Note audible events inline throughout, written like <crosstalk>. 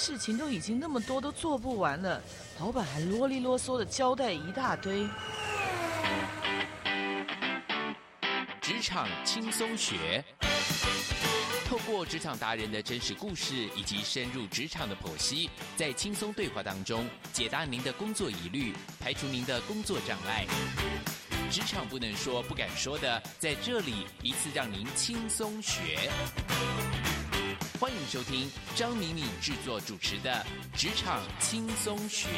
事情都已经那么多，都做不完了。老板还啰里啰嗦的交代一大堆。职场轻松学，透过职场达人的真实故事以及深入职场的剖析，在轻松对话当中解答您的工作疑虑，排除您的工作障碍。职场不能说、不敢说的，在这里一次让您轻松学。欢迎收听张敏敏制作主持的《职场轻松学》。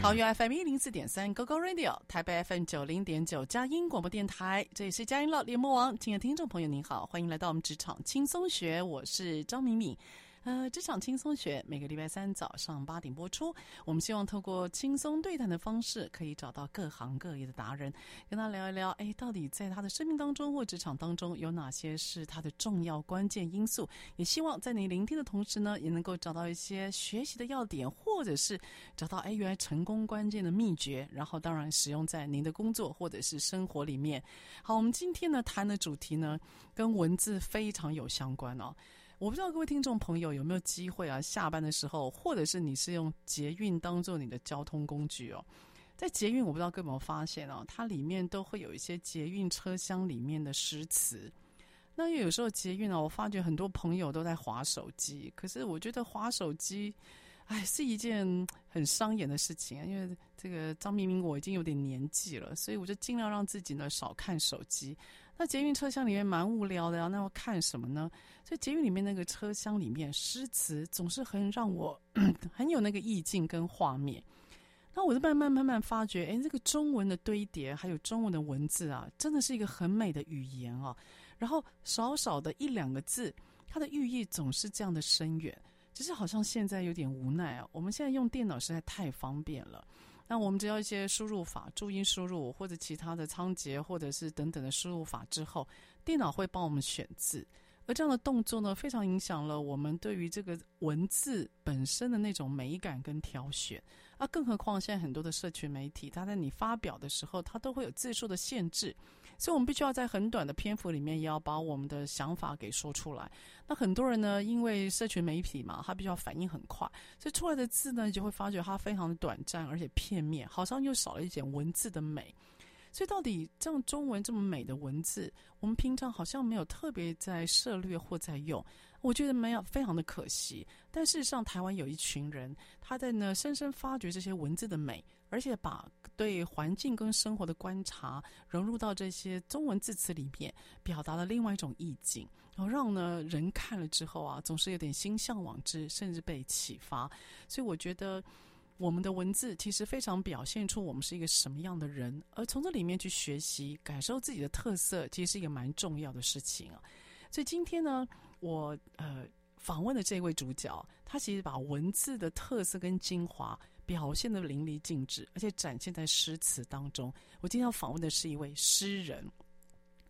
好，U F M 一零四点三 GoGo Radio，台北 FM 九零点九佳音广播电台，这里是佳音乐联播网。亲爱的听众朋友，您好，欢迎来到我们《职场轻松学》，我是张敏敏。呃，职场轻松学每个礼拜三早上八点播出。我们希望透过轻松对谈的方式，可以找到各行各业的达人，跟他聊一聊。哎，到底在他的生命当中或职场当中，有哪些是他的重要关键因素？也希望在你聆听的同时呢，也能够找到一些学习的要点，或者是找到哎，原来成功关键的秘诀。然后，当然使用在您的工作或者是生活里面。好，我们今天呢谈的主题呢，跟文字非常有相关哦。我不知道各位听众朋友有没有机会啊，下班的时候，或者是你是用捷运当做你的交通工具哦，在捷运，我不知道各位有没有发现哦，它里面都会有一些捷运车厢里面的诗词。那因为有时候捷运呢，我发觉很多朋友都在划手机，可是我觉得划手机。哎，是一件很伤眼的事情啊！因为这个张明明我已经有点年纪了，所以我就尽量让自己呢少看手机。那捷运车厢里面蛮无聊的呀，那要看什么呢？所以捷运里面那个车厢里面诗词总是很让我很有那个意境跟画面。那我就慢慢慢慢发觉，哎，这个中文的堆叠还有中文的文字啊，真的是一个很美的语言啊。然后少少的一两个字，它的寓意总是这样的深远。只是好像现在有点无奈啊！我们现在用电脑实在太方便了，那我们只要一些输入法、注音输入或者其他的仓颉或者是等等的输入法之后，电脑会帮我们选字。而这样的动作呢，非常影响了我们对于这个文字本身的那种美感跟挑选。啊，更何况现在很多的社群媒体，它在你发表的时候，它都会有字数的限制，所以我们必须要在很短的篇幅里面，也要把我们的想法给说出来。那很多人呢，因为社群媒体嘛，它必须要反应很快，所以出来的字呢，你就会发觉它非常的短暂，而且片面，好像又少了一点文字的美。所以，到底这样中文这么美的文字，我们平常好像没有特别在涉猎或在用，我觉得没有，非常的可惜。但事实上，台湾有一群人，他在呢深深发掘这些文字的美，而且把对环境跟生活的观察融入到这些中文字词里面，表达了另外一种意境，然后让呢人看了之后啊，总是有点心向往之，甚至被启发。所以，我觉得。我们的文字其实非常表现出我们是一个什么样的人，而从这里面去学习、感受自己的特色，其实是一个蛮重要的事情啊。所以今天呢，我呃访问的这位主角，他其实把文字的特色跟精华表现得淋漓尽致，而且展现在诗词当中。我今天要访问的是一位诗人。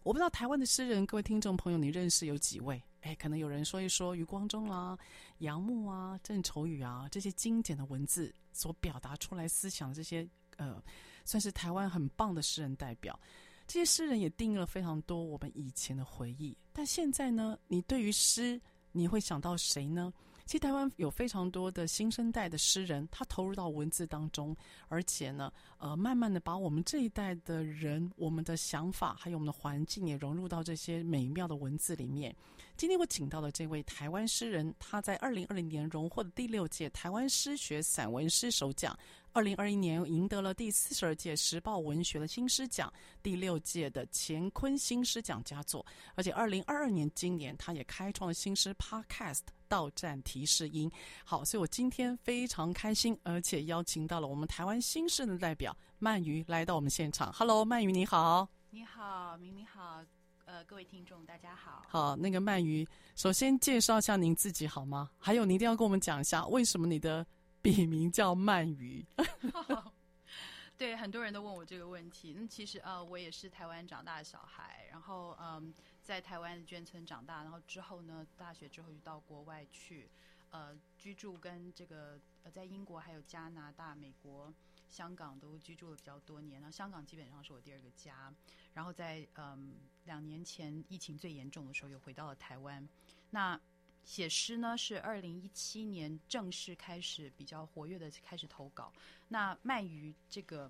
我不知道台湾的诗人，各位听众朋友，你认识有几位？哎，可能有人说一说余光中啦、杨牧啊、郑愁予啊这些经典的文字所表达出来思想的，这些呃，算是台湾很棒的诗人代表。这些诗人也定义了非常多我们以前的回忆。但现在呢，你对于诗，你会想到谁呢？其实台湾有非常多的新生代的诗人，他投入到文字当中，而且呢，呃，慢慢的把我们这一代的人，我们的想法，还有我们的环境也融入到这些美妙的文字里面。今天我请到的这位台湾诗人，他在二零二零年荣获的第六届台湾诗学散文诗首奖。二零二一年赢得了第四十二届时报文学的新诗奖，第六届的乾坤新诗奖佳作，而且二零二二年今年他也开创了新诗 Podcast《到站提示音》。好，所以我今天非常开心，而且邀请到了我们台湾新诗的代表鳗鱼来到我们现场。Hello，鳗鱼你好。你好，明明好，呃，各位听众大家好。好，那个鳗鱼，首先介绍一下您自己好吗？还有，你一定要跟我们讲一下为什么你的。<laughs> 笔名叫鳗鱼，<laughs> 对，很多人都问我这个问题。那其实呃，我也是台湾长大的小孩，然后嗯，在台湾的眷村长大，然后之后呢，大学之后就到国外去，呃，居住跟这个呃，在英国还有加拿大、美国、香港都居住了比较多年。那香港基本上是我第二个家，然后在嗯两年前疫情最严重的时候，又回到了台湾。那写诗呢，是二零一七年正式开始比较活跃的开始投稿。那鳗鱼这个，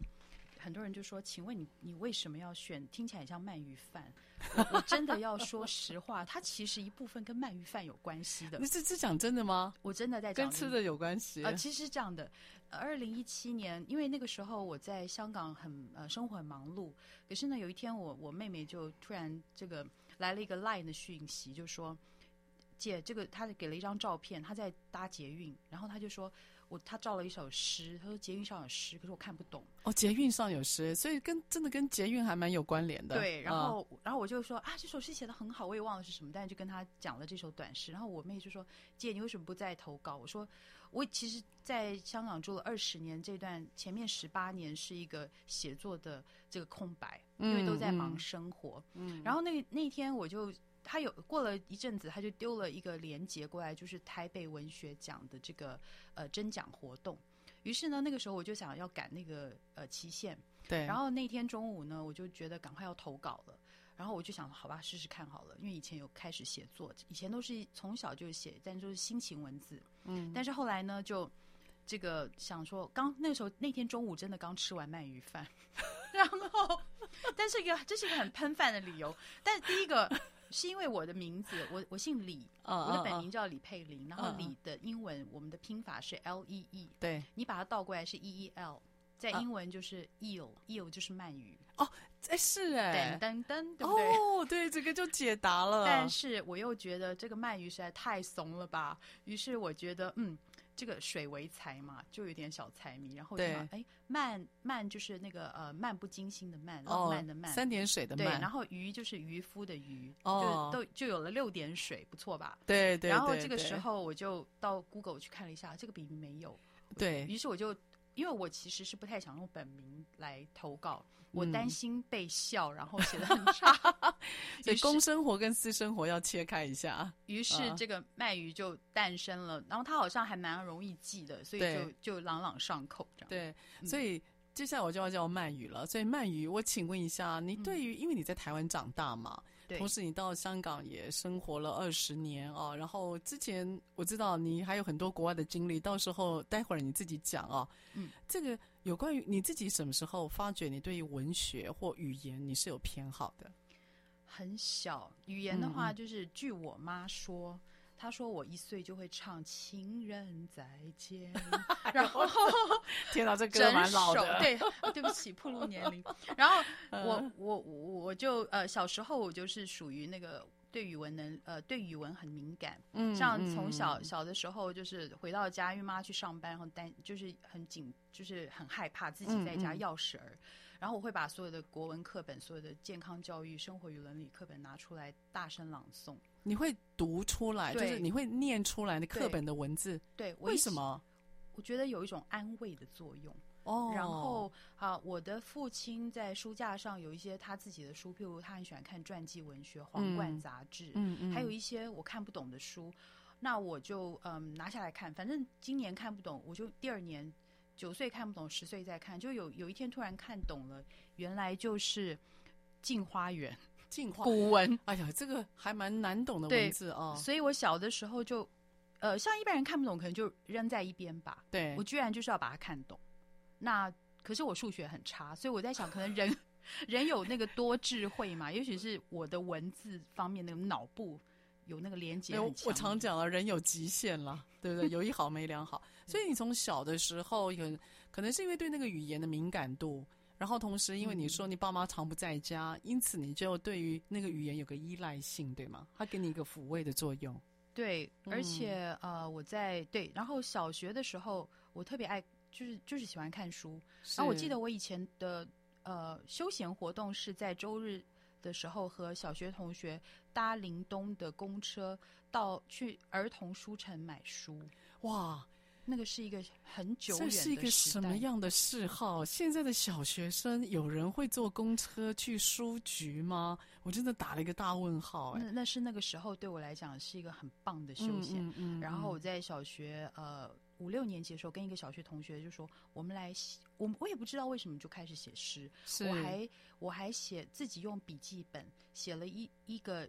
很多人就说：“请问你，你为什么要选？听起来像鳗鱼饭。”我我真的要说实话，它其实一部分跟鳗鱼饭有关系的。你是是讲真的吗？我真的在讲跟吃的有关系啊、呃。其实是这样的，二零一七年，因为那个时候我在香港很呃生活很忙碌，可是呢，有一天我我妹妹就突然这个来了一个 Line 的讯息，就说。姐，这个他给了一张照片，他在搭捷运，然后他就说，我他照了一首诗，他说捷运上有诗，可是我看不懂。哦，捷运上有诗，所以跟真的跟捷运还蛮有关联的。对，然后、哦、然后我就说啊，这首诗写的很好，我也忘了是什么，但是就跟他讲了这首短诗。然后我妹就说，姐，你为什么不再投稿？我说，我其实在香港住了二十年，这段前面十八年是一个写作的这个空白，因为都在忙生活。嗯，然后那那天我就。他有过了一阵子，他就丢了一个链接过来，就是台北文学奖的这个呃征奖活动。于是呢，那个时候我就想要赶那个呃期限。对。然后那天中午呢，我就觉得赶快要投稿了。然后我就想，好吧，试试看好了。因为以前有开始写作，以前都是从小就写，但就是心情文字。嗯。但是后来呢，就这个想说，刚那个时候那天中午真的刚吃完鳗鱼饭，<laughs> 然后，但是一个这是一个很喷饭的理由。但是第一个。是因为我的名字，我我姓李，oh, 我的本名叫李佩玲，oh, oh. 然后李的英文我们的拼法是 L E E，对，你把它倒过来是 E E L，在英文就是 eel，eel、oh. 就是鳗鱼。哦，哎是哎，噔噔噔，对不对？哦，对，这个就解答了。但是我又觉得这个鳗鱼实在太怂了吧，于是我觉得嗯。这个水为财嘛，就有点小财迷，然后就哎，漫漫就是那个呃漫不经心的漫，浪漫的漫，三点水的漫，对，然后渔就是渔夫的渔，哦，就都就有了六点水，不错吧？对对。然后这个时候我就到 Google 去看了一下，这个笔名没有，对，于是我就。因为我其实是不太想用本名来投稿，我担心被笑，然后写的很差，<laughs> 所以公生活跟私生活要切开一下。于是这个漫渔就诞生了，然后它好像还蛮容易记的，所以就就朗朗上口这样。对，所以接下来我就要叫鳗鱼了。所以鳗鱼，我请问一下，你对于因为你在台湾长大嘛？同时，你到香港也生活了二十年啊，然后之前我知道你还有很多国外的经历，到时候待会儿你自己讲啊。嗯，这个有关于你自己什么时候发觉你对于文学或语言你是有偏好的？很小，语言的话就是据我妈说。嗯他说我一岁就会唱《情人再见》，<laughs> 然后天哪，这歌蛮老的。对，对不起，暴露年龄。然后 <laughs> 我我我就呃小时候我就是属于那个对语文能呃对语文很敏感，嗯，像从小小的时候就是回到家，因为妈去上班，然后担就是很紧，就是很害怕自己在家钥匙儿。然后我会把所有的国文课本、所有的健康教育、生活与伦理课本拿出来大声朗诵。你会读出来，就是你会念出来那课本的文字。对，为什么？我觉得有一种安慰的作用。哦。然后啊，我的父亲在书架上有一些他自己的书，譬如他很喜欢看传记文学、皇冠杂志，嗯嗯，还有一些我看不懂的书，那我就嗯拿下来看。反正今年看不懂，我就第二年。九岁看不懂，十岁再看，就有有一天突然看懂了，原来就是《镜花缘》。镜花古文。哎呀，这个还蛮难懂的文字哦。所以我小的时候就呃，像一般人看不懂，可能就扔在一边吧。对，我居然就是要把它看懂。那可是我数学很差，所以我在想，可能人 <laughs> 人有那个多智慧嘛？也许是我的文字方面那个脑部有那个连接。我我常讲了，人有极限了，对不对？<laughs> 有一好没两好。所以你从小的时候有可能是因为对那个语言的敏感度，然后同时因为你说你爸妈常不在家，嗯、因此你就对于那个语言有个依赖性，对吗？它给你一个抚慰的作用。对，而且、嗯、呃，我在对，然后小学的时候，我特别爱，就是就是喜欢看书。然后我记得我以前的呃休闲活动是在周日的时候和小学同学搭林东的公车到去儿童书城买书。哇！那个是一个很久远的，这是一个什么样的嗜好？现在的小学生有人会坐公车去书局吗？我真的打了一个大问号。哎，那那是那个时候对我来讲是一个很棒的休闲。嗯，嗯，嗯，然后我在小学呃五六年级的时候，跟一个小学同学就说：“我们来写，我我也不知道为什么就开始写诗。我还我还写自己用笔记本写了一一个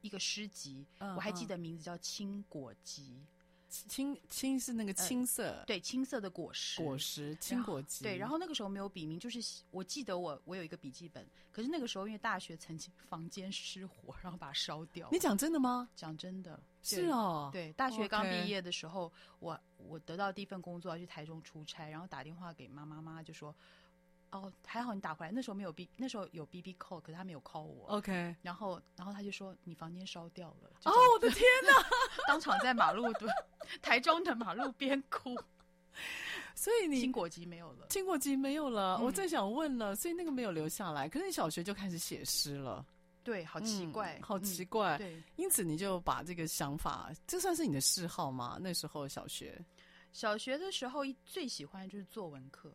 一个诗集，嗯，我还记得名字叫《青果集》。”青青是那个青色，呃，对，青色的果实，果实青果集。对，然后那个时候没有笔名，就是我记得我我有一个笔记本，可是那个时候因为大学曾经房间失火，然后把它烧掉。你讲真的吗？讲真的，是哦。对，大学刚毕业的时候，我我得到第一份工作要去台中出差，然后打电话给妈妈，妈妈就说。哦，还好你打回来。那时候没有 B，那时候有 BB call，可是他没有 call 我。OK，然后，然后他就说你房间烧掉了。哦，我的天 <laughs> 哪！当场在马路对台中的马路边哭。<laughs> 所以你青果集没有了，青果集没有了。嗯、我正想问了，所以那个没有留下来。可是你小学就开始写诗了，对，好奇怪，嗯、好奇怪。嗯、对，因此你就把这个想法，这算是你的嗜好吗？那时候小学，小学的时候最喜欢就是作文课。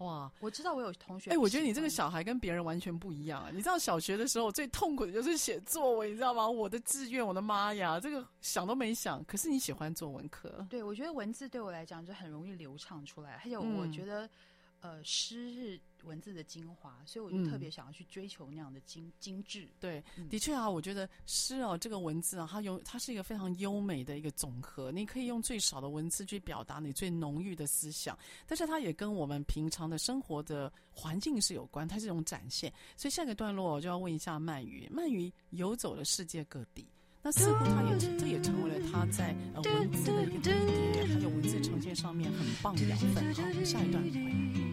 哇，我知道我有同学。哎、欸，我觉得你这个小孩跟别人完全不一样啊！你知道小学的时候最痛苦的就是写作文，你知道吗？我的志愿，我的妈呀，这个想都没想。可是你喜欢作文课？对，我觉得文字对我来讲就很容易流畅出来，还有我觉得。嗯呃，诗是文字的精华，所以我就特别想要去追求那样的精、嗯、精致。对，嗯、的确啊，我觉得诗哦，这个文字啊，它有它是一个非常优美的一个总和。你可以用最少的文字去表达你最浓郁的思想，但是它也跟我们平常的生活的环境是有关，它是一种展现。所以下个段落我就要问一下鳗鱼，鳗鱼游走了世界各地。那似乎他也这也成为了他在呃文字的一个堆叠，还有文字呈现上面很棒的养分。好，我们下一段。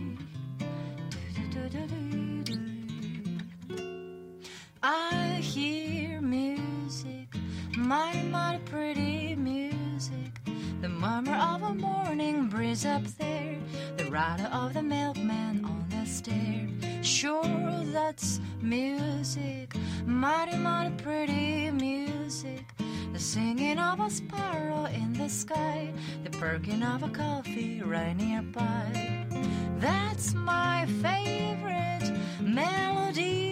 I hear music, my pretty music, the murmur of a morning breeze up there, the rattle of the milkman on the stair. Sure, that's music, mighty mighty pretty music. The singing of a sparrow in the sky, the perking of a coffee right nearby. That's my favorite melody.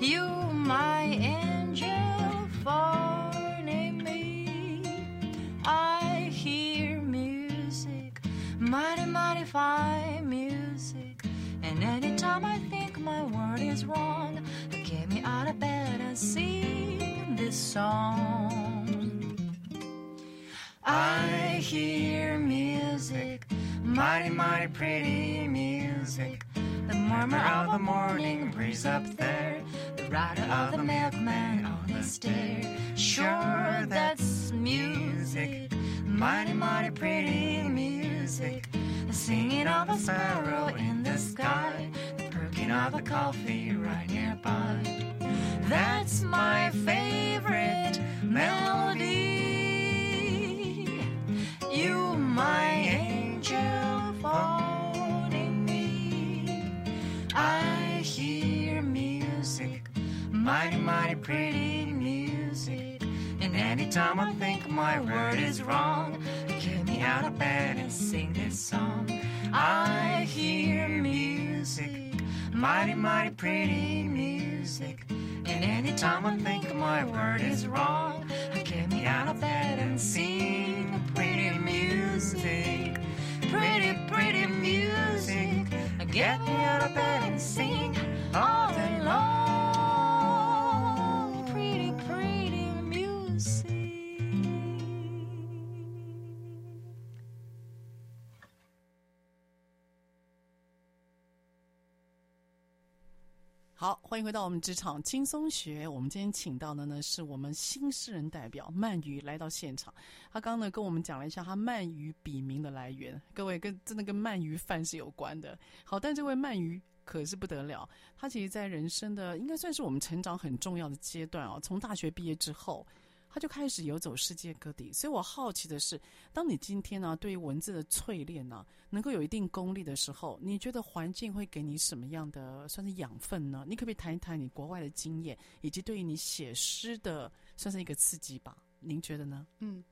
You, my angel, finding me. I hear music, mighty, mighty fine music. And anytime I think my word is wrong, get me out of bed and sing this song. I hear music, mighty, mighty pretty music. The murmur of the morning breeze up there, the rattle of the milkman on the stair. Sure, that's music, mighty, mighty pretty music. The singing of a sparrow in the sky of a coffee right nearby. That's my favorite melody. You, my angel, phoning me. I hear music, mighty, mighty pretty music. And anytime I think my word is wrong, get me out of bed and sing this song. I hear music mighty, mighty pretty music. And anytime I think my word is wrong, I get me out of bed and sing pretty music. Pretty, pretty music. I get me out of bed and sing all day long. 好，欢迎回到我们职场轻松学。我们今天请到的呢，是我们新诗人代表鳗鱼来到现场。他刚刚呢跟我们讲了一下他鳗鱼笔名的来源，各位跟真的跟鳗鱼饭是有关的。好，但这位鳗鱼可是不得了，他其实在人生的应该算是我们成长很重要的阶段哦，从大学毕业之后。他就开始游走世界各地，所以我好奇的是，当你今天呢、啊、对于文字的淬炼呢，能够有一定功力的时候，你觉得环境会给你什么样的算是养分呢？你可不可以谈一谈你国外的经验，以及对于你写诗的算是一个刺激吧？您觉得呢？嗯，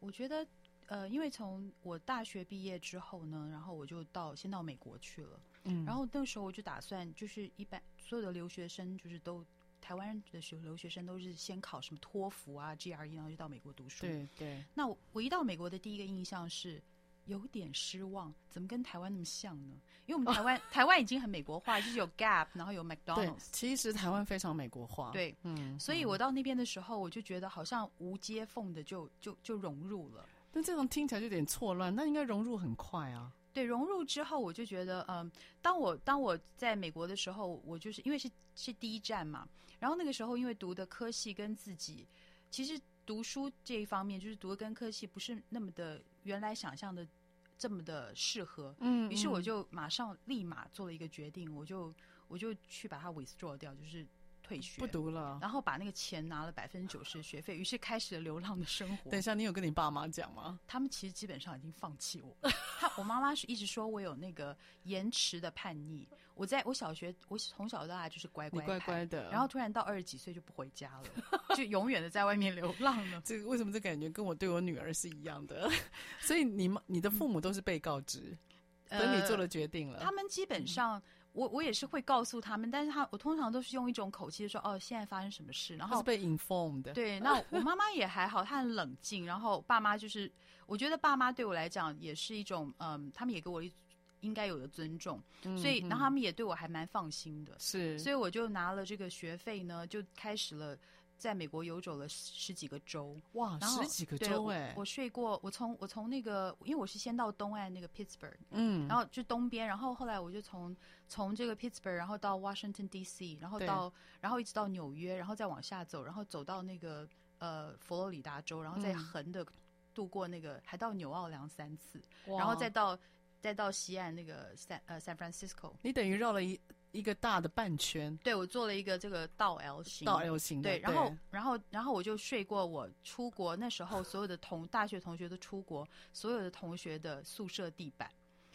我觉得呃，因为从我大学毕业之后呢，然后我就到先到美国去了，嗯，然后那个时候我就打算就是一般所有的留学生就是都。台湾的学留学生都是先考什么托福啊、GRE，然后就到美国读书。对对。那我我一到美国的第一个印象是有点失望，怎么跟台湾那么像呢？因为我们台湾、哦、<laughs> 台湾已经很美国化，就是有 <laughs> Gap，然后有 McDonald's。其实台湾非常美国化。对，嗯。所以我到那边的时候，我就觉得好像无接缝的就就就融入了。但这种听起来就有点错乱，那应该融入很快啊。对，融入之后，我就觉得，嗯，当我当我在美国的时候，我就是因为是是第一站嘛，然后那个时候因为读的科系跟自己，其实读书这一方面，就是读的跟科系不是那么的原来想象的这么的适合，嗯，于是我就马上立马做了一个决定，我就我就去把它 withdraw 掉，就是。退学不读了，然后把那个钱拿了百分之九十的学费，于是开始了流浪的生活。等一下，你有跟你爸妈讲吗？他们其实基本上已经放弃我。他，我妈妈是一直说我有那个延迟的叛逆。我在我小学，我从小到大就是乖乖乖乖的，然后突然到二十几岁就不回家了，<laughs> 就永远的在外面流浪了。这个为什么这感觉跟我对我女儿是一样的？<laughs> 所以你妈、你的父母都是被告知，等、嗯、你做了决定了。呃、他们基本上。嗯我我也是会告诉他们，但是他我通常都是用一种口气说，哦，现在发生什么事，然后是被 informed 的。对，那我妈妈也还好，她很冷静。然后爸妈就是，我觉得爸妈对我来讲也是一种，嗯，他们也给我一应该有的尊重，嗯、所以然后他们也对我还蛮放心的。是，所以我就拿了这个学费呢，就开始了。在美国游走了十几个州，哇，十几个州哎！我睡过，我从我从那个，因为我是先到东岸那个 Pittsburgh，嗯，然后就东边，然后后来我就从从这个 Pittsburgh，然后到 Washington D.C.，然后到然后一直到纽约，然后再往下走，然后走到那个呃佛罗里达州，然后再横的度过那个，嗯、还到纽奥良三次，然后再到再到西岸那个 San 呃 San Francisco，你等于绕了一。一个大的半圈，对，我做了一个这个倒 L 型，倒 L 型的，对，然后然后然后我就睡过我出国那时候所有的同大学同学都出国，所有的同学的宿舍地板，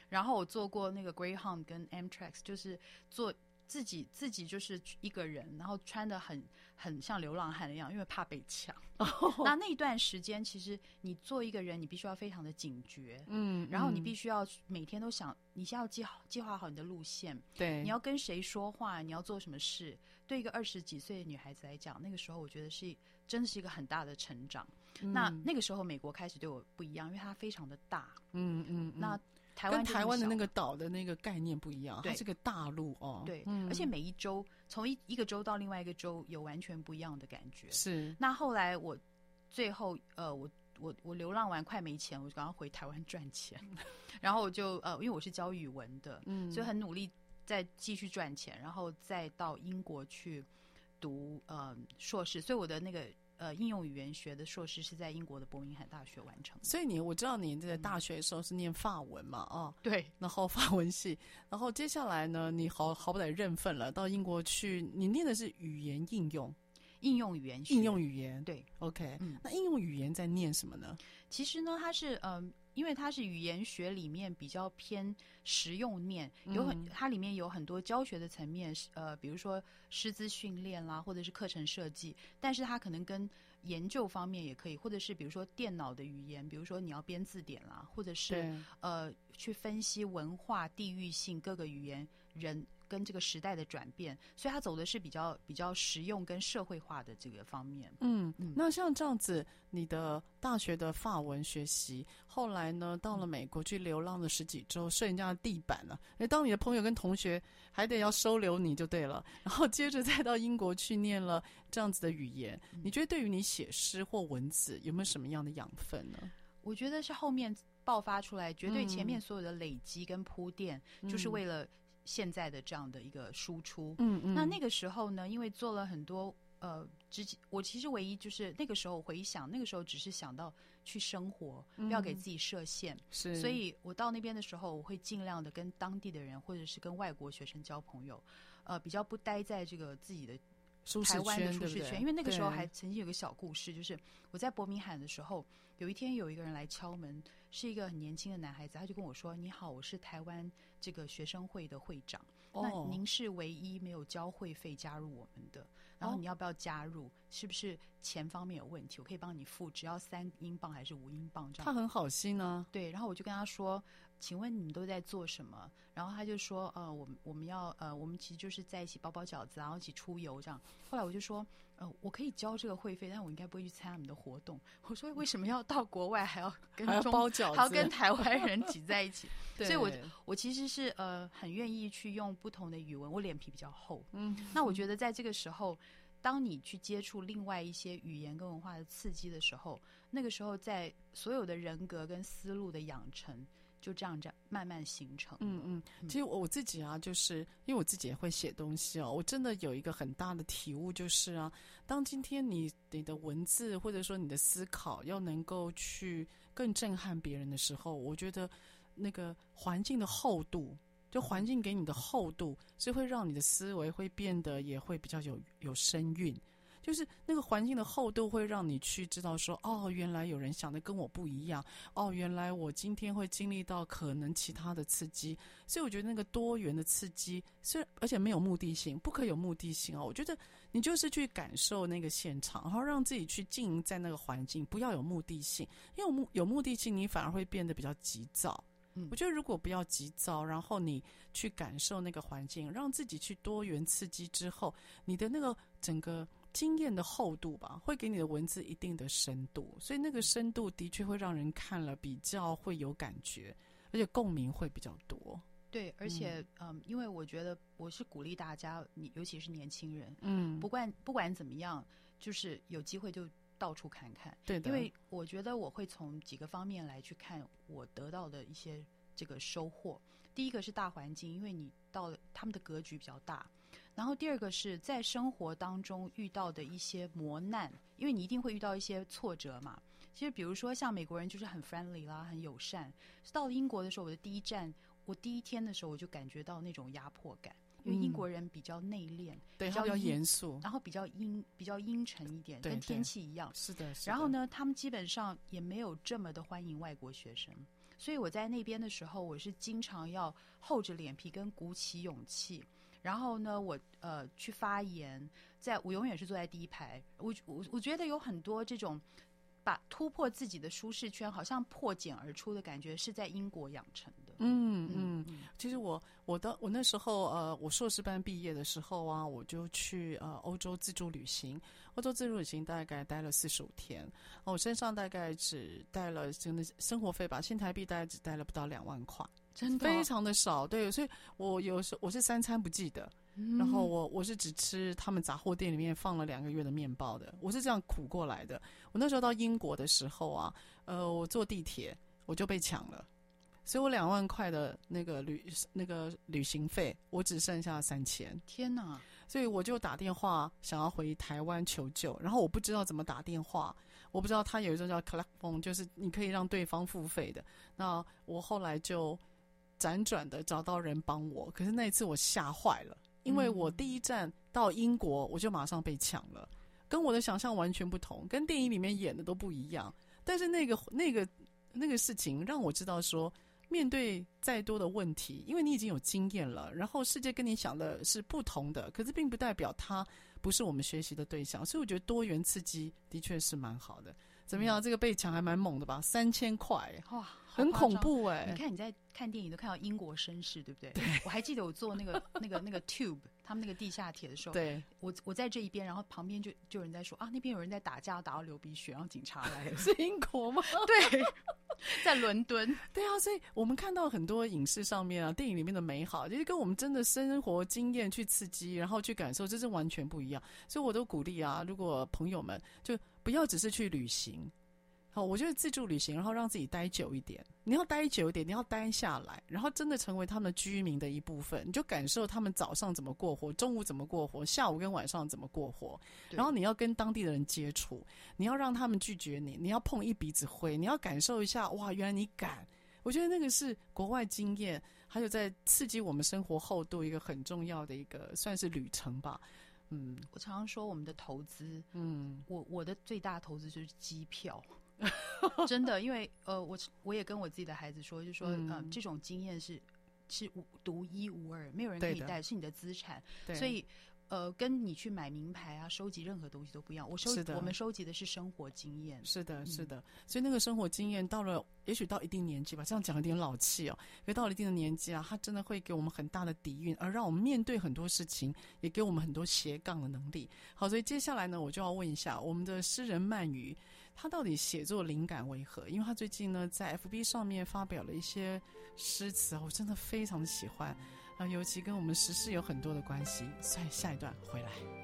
然后我坐过那个 Greyhound 跟 Amtrak，就是坐。自己自己就是一个人，然后穿的很很像流浪汉一样，因为怕被抢。Oh. 那那段时间，其实你做一个人，你必须要非常的警觉，嗯，然后你必须要每天都想，你先要计好计划好你的路线，对，你要跟谁说话，你要做什么事。对一个二十几岁的女孩子来讲，那个时候我觉得是真的是一个很大的成长。嗯、那那个时候美国开始对我不一样，因为它非常的大，嗯嗯，那。台湾跟台湾的那个岛的那个概念不一样，它是个大陆哦。对，嗯、而且每一周从一一个州到另外一个州有完全不一样的感觉。是。那后来我最后呃，我我我流浪完快没钱，我就赶快回台湾赚钱。<laughs> 然后我就呃，因为我是教语文的，嗯，所以很努力再继续赚钱，然后再到英国去读呃硕士。所以我的那个。呃，应用语言学的硕士是在英国的伯明翰大学完成。所以你我知道你在大学的时候是念法文嘛？啊、哦，对，<laughs> 然后法文系，然后接下来呢，你好好不歹认份了，到英国去，你念的是语言应用，应用语言学，应用语言，对，OK，嗯，那应用语言在念什么呢？其实呢，它是嗯。呃因为它是语言学里面比较偏实用面，有很它里面有很多教学的层面，呃，比如说师资训练啦，或者是课程设计，但是它可能跟研究方面也可以，或者是比如说电脑的语言，比如说你要编字典啦，或者是呃去分析文化、地域性各个语言人。跟这个时代的转变，所以他走的是比较比较实用跟社会化的这个方面。嗯嗯，那像这样子，你的大学的法文学习，后来呢，到了美国去流浪了十几周，睡人家的地板了。哎，当你的朋友跟同学还得要收留你就对了，然后接着再到英国去念了这样子的语言，你觉得对于你写诗或文字有没有什么样的养分呢？我觉得是后面爆发出来，绝对前面所有的累积跟铺垫，就是为了。现在的这样的一个输出。嗯嗯。那那个时候呢，因为做了很多呃，之前我其实唯一就是那个时候回想，那个时候只是想到去生活，不要给自己设限。嗯、是。所以我到那边的时候，我会尽量的跟当地的人或者是跟外国学生交朋友，呃，比较不待在这个自己的。台湾的舒适圈，对对，因为那个时候还曾经有个小故事，就是我在伯明翰的时候，有一天有一个人来敲门，是一个很年轻的男孩子，他就跟我说：“你好，我是台湾这个学生会的会长，哦、那您是唯一没有交会费加入我们的，然后你要不要加入？哦、是不是钱方面有问题？我可以帮你付，只要三英镑还是五英镑这样。”他很好心啊，对，然后我就跟他说。请问你们都在做什么？然后他就说：“呃，我们我们要呃，我们其实就是在一起包包饺子，然后一起出游这样。”后来我就说：“呃，我可以交这个会费，但我应该不会去参加你们的活动。”我说：“为什么要到国外还要跟中还要包饺子，还要跟台湾人挤在一起？”对 <laughs> 所以我我其实是呃很愿意去用不同的语文，我脸皮比较厚。嗯，那我觉得在这个时候，当你去接触另外一些语言跟文化的刺激的时候，那个时候在所有的人格跟思路的养成。就这样这样慢慢形成。嗯嗯，其实我自己啊，就是因为我自己也会写东西哦，我真的有一个很大的体悟，就是啊，当今天你你的文字或者说你的思考要能够去更震撼别人的时候，我觉得那个环境的厚度，就环境给你的厚度，是会让你的思维会变得也会比较有有深韵。就是那个环境的厚度会让你去知道说，哦，原来有人想的跟我不一样，哦，原来我今天会经历到可能其他的刺激，所以我觉得那个多元的刺激，虽然而且没有目的性，不可有目的性哦。我觉得你就是去感受那个现场，然后让自己去经营在那个环境，不要有目的性，因为有目有目的性，你反而会变得比较急躁。嗯，我觉得如果不要急躁，然后你去感受那个环境，让自己去多元刺激之后，你的那个整个。经验的厚度吧，会给你的文字一定的深度，所以那个深度的确会让人看了比较会有感觉，而且共鸣会比较多。对，而且嗯，嗯，因为我觉得我是鼓励大家，你尤其是年轻人，嗯，不管不管怎么样，就是有机会就到处看看。对的，因为我觉得我会从几个方面来去看我得到的一些这个收获。第一个是大环境，因为你到了他们的格局比较大。然后第二个是在生活当中遇到的一些磨难，因为你一定会遇到一些挫折嘛。其实比如说像美国人就是很 friendly 啦，很友善。到了英国的时候，我的第一站，我第一天的时候我就感觉到那种压迫感，因为英国人比较内敛，对，比较严肃，然后比较阴比较阴沉一点，跟天气一样。是的，是的。然后呢，他们基本上也没有这么的欢迎外国学生，所以我在那边的时候，我是经常要厚着脸皮跟鼓起勇气。然后呢，我呃去发言，在我永远是坐在第一排。我我我觉得有很多这种把突破自己的舒适圈，好像破茧而出的感觉，是在英国养成的。嗯嗯，嗯，其实我我的我那时候呃，我硕士班毕业的时候啊，我就去呃欧洲自助旅行。欧洲自助旅行大概待了四十五天，我身上大概只带了真的生活费吧，新台币大概只带了不到两万块。真的非常的少，对，所以我有时我是三餐不记得，嗯、然后我我是只吃他们杂货店里面放了两个月的面包的，我是这样苦过来的。我那时候到英国的时候啊，呃，我坐地铁我就被抢了，所以我两万块的那个旅那个旅行费，我只剩下三千。天哪！所以我就打电话想要回台湾求救，然后我不知道怎么打电话。我不知道他有一种叫 collect phone，就是你可以让对方付费的。那我后来就。辗转的找到人帮我，可是那一次我吓坏了，因为我第一站到英国，我就马上被抢了，跟我的想象完全不同，跟电影里面演的都不一样。但是那个那个那个事情让我知道说，面对再多的问题，因为你已经有经验了，然后世界跟你想的是不同的，可是并不代表它不是我们学习的对象，所以我觉得多元刺激的确是蛮好的。怎么样？这个被抢还蛮猛的吧？三千块哇！很恐怖哎、欸！你看你在看电影都看到英国绅士，对不对？对。我还记得我坐那个 <laughs> 那个那个 tube，他们那个地下铁的时候，对。我我在这一边，然后旁边就就有人在说啊，那边有人在打架，打到流鼻血，然后警察来了。<laughs> 是英国吗？<laughs> 对，在伦敦。对啊，所以我们看到很多影视上面啊，电影里面的美好，就是跟我们真的生活经验去刺激，然后去感受，这是完全不一样。所以我都鼓励啊，如果朋友们就不要只是去旅行。好，我觉得自助旅行，然后让自己待久一点。你要待久一点，你要待下来，然后真的成为他们居民的一部分，你就感受他们早上怎么过活，中午怎么过活，下午跟晚上怎么过活。然后你要跟当地的人接触，你要让他们拒绝你，你要碰一鼻子灰，你要感受一下，哇，原来你敢。我觉得那个是国外经验，还有在刺激我们生活厚度一个很重要的一个算是旅程吧。嗯，我常常说我们的投资，嗯，我我的最大投资就是机票。<laughs> 真的，因为呃，我我也跟我自己的孩子说，就说，嗯、呃，这种经验是是无独一无二，没有人可以带，是你的资产。所以，呃，跟你去买名牌啊，收集任何东西都不一样。我收我们收集的是生活经验。是的，是的。所以那个生活经验到了，也许到一定年纪吧，这样讲有点老气哦。因为到了一定的年纪啊，它真的会给我们很大的底蕴，而让我们面对很多事情，也给我们很多斜杠的能力。好，所以接下来呢，我就要问一下我们的诗人漫渔。他到底写作灵感为何？因为他最近呢，在 FB 上面发表了一些诗词，我真的非常喜欢啊，尤其跟我们时事有很多的关系。所以下一段回来。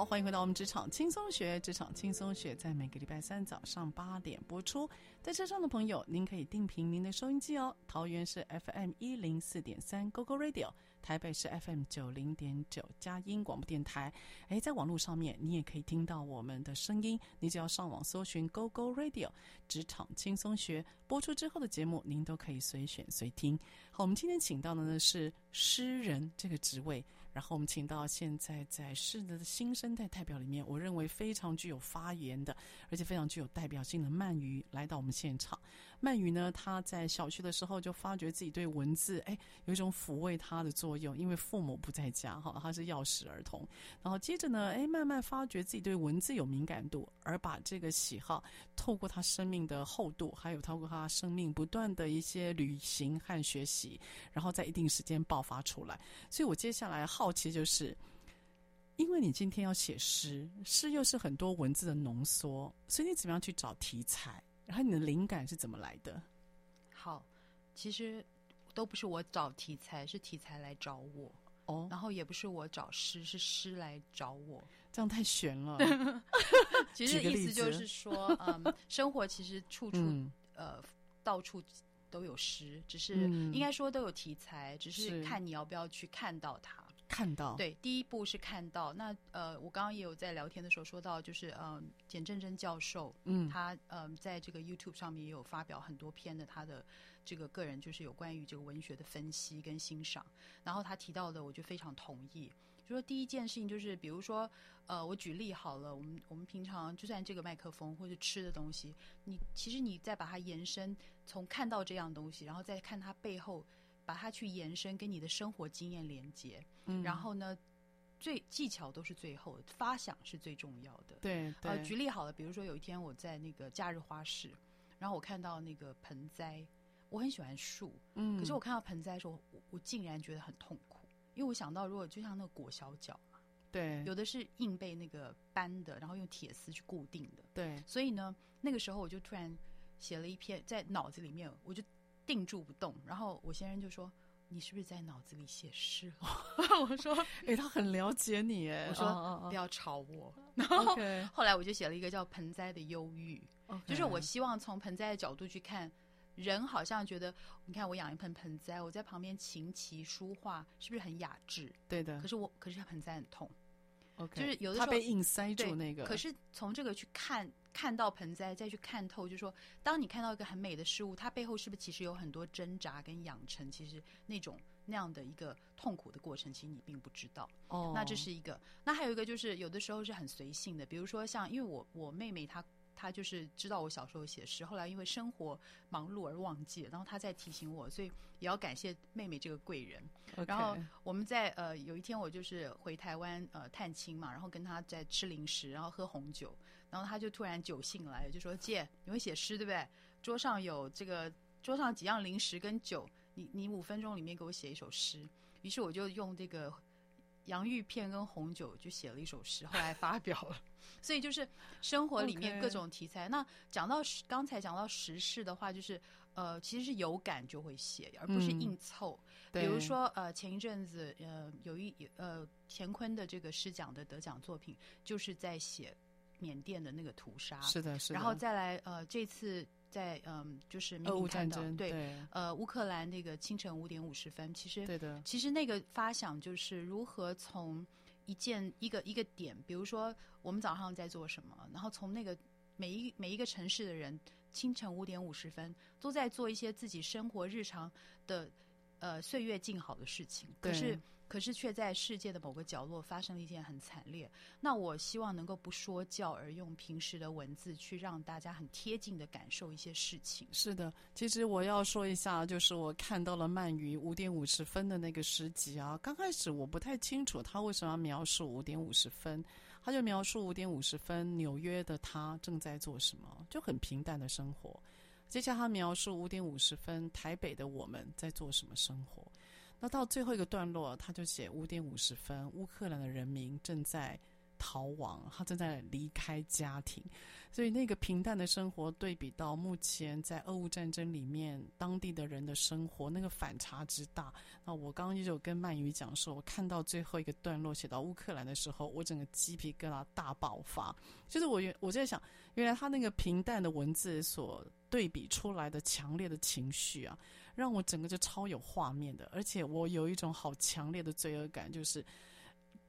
好，欢迎回到我们职场轻松学。职场轻松学在每个礼拜三早上八点播出。在车上的朋友，您可以定频您的收音机哦。桃园是 FM 一零四点三 GoGo Radio，台北是 FM 九零点九佳音广播电台。诶，在网络上面你也可以听到我们的声音。你只要上网搜寻 GoGo Radio，职场轻松学播出之后的节目，您都可以随选随听。好，我们今天请到的呢是诗人这个职位。然后我们请到现在在世的新生代代表里面，我认为非常具有发言的，而且非常具有代表性的鳗鱼来到我们现场。漫渔呢，他在小学的时候就发觉自己对文字，哎，有一种抚慰他的作用，因为父母不在家，哈，他是钥匙儿童。然后接着呢，哎，慢慢发觉自己对文字有敏感度，而把这个喜好透过他生命的厚度，还有透过他生命不断的一些旅行和学习，然后在一定时间爆发出来。所以我接下来好奇就是，因为你今天要写诗，诗又是很多文字的浓缩，所以你怎么样去找题材？然后你的灵感是怎么来的？好，其实都不是我找题材，是题材来找我哦。然后也不是我找诗，是诗来找我。这样太悬了。<laughs> 其实意思就是说，嗯，生活其实处处、嗯、呃到处都有诗，只是应该说都有题材，只是看你要不要去看到它。看到对，第一步是看到。那呃，我刚刚也有在聊天的时候说到，就是嗯，简正珍教授，嗯，他嗯，在这个 YouTube 上面也有发表很多篇的他的这个个人，就是有关于这个文学的分析跟欣赏。然后他提到的，我就非常同意。就说第一件事情就是，比如说呃，我举例好了，我们我们平常就算这个麦克风或者吃的东西，你其实你再把它延伸，从看到这样东西，然后再看它背后。把它去延伸，跟你的生活经验连接，嗯，然后呢，最技巧都是最后的，发想是最重要的。对，对。呃，举例好了，比如说有一天我在那个假日花市，然后我看到那个盆栽，我很喜欢树，嗯，可是我看到盆栽的时候，我我竟然觉得很痛苦，因为我想到如果就像那个裹小脚嘛，对，有的是硬被那个搬的，然后用铁丝去固定的，对，所以呢，那个时候我就突然写了一篇，在脑子里面我就。定住不动，然后我先生就说：“你是不是在脑子里写诗？” <laughs> 我说：<laughs> “哎、欸，他很了解你。”哎，我说：“ oh, oh, oh. 不要吵我。<laughs> ”然后后来我就写了一个叫《盆栽的忧郁》.就是我希望从盆栽的角度去看，人好像觉得，你看我养一盆盆栽，我在旁边琴棋书画，是不是很雅致？对的。可是我，可是它盆栽很痛。OK，就是有的时候他被硬塞住那个。可是从这个去看。看到盆栽，再去看透，就是说，当你看到一个很美的事物，它背后是不是其实有很多挣扎跟养成？其实那种那样的一个痛苦的过程，其实你并不知道。哦，那这是一个。那还有一个就是，有的时候是很随性的，比如说像，因为我我妹妹她他就是知道我小时候写诗，后来因为生活忙碌而忘记了，然后他在提醒我，所以也要感谢妹妹这个贵人。然后我们在呃有一天我就是回台湾呃探亲嘛，然后跟他在吃零食，然后喝红酒，然后他就突然酒兴来了，就说：“姐，你会写诗对不对？桌上有这个桌上几样零食跟酒，你你五分钟里面给我写一首诗。”于是我就用这个。洋芋片跟红酒就写了一首诗，后来发表了。<laughs> 所以就是生活里面各种题材。那讲到刚才讲到时事的话，就是呃，其实是有感就会写，而不是硬凑。嗯、比如说呃，前一阵子呃，有一呃，乾坤的这个诗奖的得奖作品，就是在写缅甸的那个屠杀。是的，是的。然后再来呃，这次。在嗯，就是明明看到对，对呃，乌克兰那个清晨五点五十分，其实对的，其实那个发想就是如何从一件一个一个点，比如说我们早上在做什么，然后从那个每一每一个城市的人清晨五点五十分都在做一些自己生活日常的呃岁月静好的事情，可是。可是却在世界的某个角落发生了一件很惨烈。那我希望能够不说教，而用平时的文字去让大家很贴近的感受一些事情。是的，其实我要说一下，就是我看到了鳗鱼五点五十分的那个诗集啊。刚开始我不太清楚他为什么要描述五点五十分，他就描述五点五十分纽约的他正在做什么，就很平淡的生活。接下来他描述五点五十分台北的我们在做什么生活。那到最后一个段落，他就写五点五十分，乌克兰的人民正在逃亡，他正在离开家庭，所以那个平淡的生活对比到目前在俄乌战争里面当地的人的生活，那个反差之大。那我刚刚就有跟鳗鱼讲说，我看到最后一个段落写到乌克兰的时候，我整个鸡皮疙瘩大爆发。就是我原我在想，原来他那个平淡的文字所对比出来的强烈的情绪啊。让我整个就超有画面的，而且我有一种好强烈的罪恶感，就是